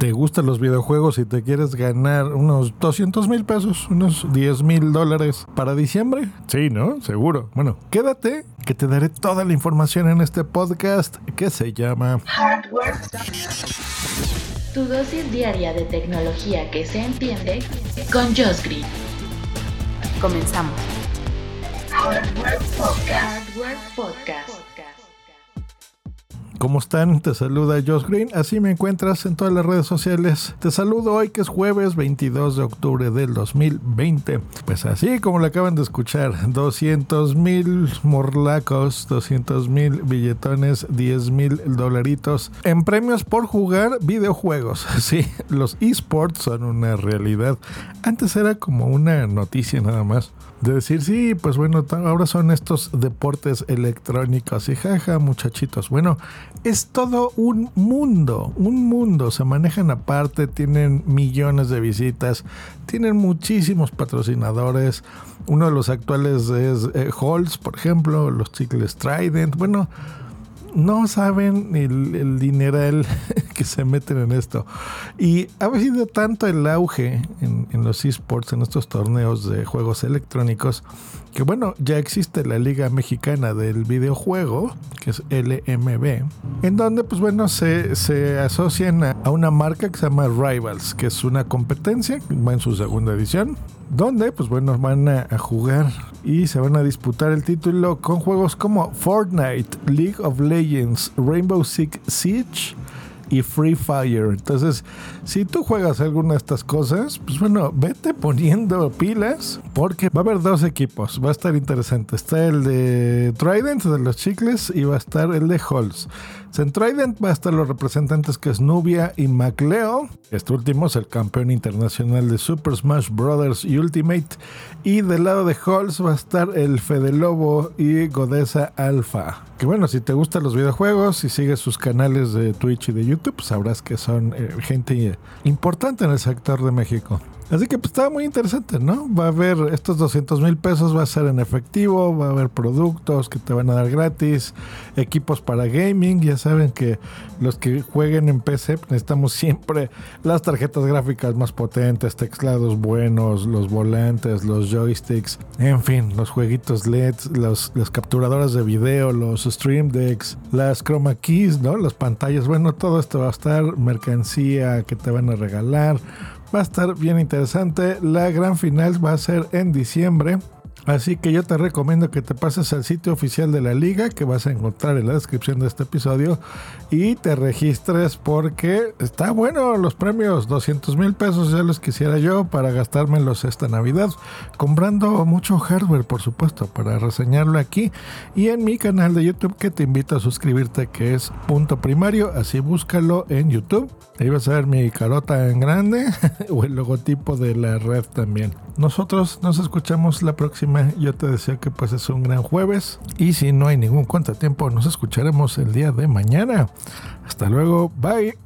te gustan los videojuegos y te quieres ganar unos 200 mil pesos, unos 10 mil dólares para diciembre? Sí, ¿no? Seguro. Bueno, quédate que te daré toda la información en este podcast que se llama Hardware. Tu dosis diaria de tecnología que se entiende con Josh Green. Comenzamos. Hardware Hardware Podcast. ¿Cómo están? Te saluda Josh Green. Así me encuentras en todas las redes sociales. Te saludo hoy que es jueves 22 de octubre del 2020. Pues así como lo acaban de escuchar, 200 mil morlacos, 200 mil billetones, 10 mil dolaritos en premios por jugar videojuegos. Sí, los esports son una realidad. Antes era como una noticia nada más de decir, sí, pues bueno, ahora son estos deportes electrónicos y jaja, muchachitos. Bueno, es todo un mundo, un mundo. Se manejan aparte, tienen millones de visitas, tienen muchísimos patrocinadores. Uno de los actuales es eh, Halls, por ejemplo, los chicles Trident. Bueno, no saben el, el dineral que se meten en esto. Y ha habido tanto el auge en, en los esports, en estos torneos de juegos electrónicos, que bueno, ya existe la Liga Mexicana del Videojuego, que es LMB, en donde pues bueno, se, se asocian a, a una marca que se llama Rivals, que es una competencia, va en su segunda edición, donde pues bueno van a, jugar y se van a disputar el título con juegos como Fortnite, League of Legends, Rainbow Six Siege y Free Fire. Entonces, si tú juegas alguna de estas cosas, pues bueno, vete poniendo pilas porque va a haber dos equipos. Va a estar interesante. Está el de Trident, de los chicles, y va a estar el de Halls. En Trident va a estar los representantes que es Nubia y MacLeo. Este último es el campeón internacional de Super Smash Bros. Ultimate. Y del lado de Halls va a estar el Fede Lobo y Godesa Alpha. Que bueno, si te gustan los videojuegos y sigues sus canales de Twitch y de YouTube, sabrás que son eh, gente importante en el sector de México. Así que pues estaba muy interesante, ¿no? Va a haber estos 200 mil pesos, va a ser en efectivo, va a haber productos que te van a dar gratis, equipos para gaming, ya saben que los que jueguen en PC pues, necesitamos siempre las tarjetas gráficas más potentes, teclados buenos, los volantes, los joysticks, en fin, los jueguitos LEDs, los, las capturadoras de video, los stream decks, las chroma keys, ¿no? Las pantallas, bueno, todo esto va a estar, mercancía que te van a regalar Va a estar bien interesante. La gran final va a ser en diciembre. Así que yo te recomiendo que te pases al sitio oficial de la liga que vas a encontrar en la descripción de este episodio y te registres porque está bueno los premios, 200 mil pesos ya los quisiera yo para gastármelos esta Navidad, comprando mucho hardware por supuesto para reseñarlo aquí y en mi canal de YouTube que te invito a suscribirte que es punto primario, así búscalo en YouTube, ahí vas a ver mi carota en grande o el logotipo de la red también. Nosotros nos escuchamos la próxima. Yo te deseo que pases un gran jueves. Y si no hay ningún contratiempo, nos escucharemos el día de mañana. Hasta luego. Bye.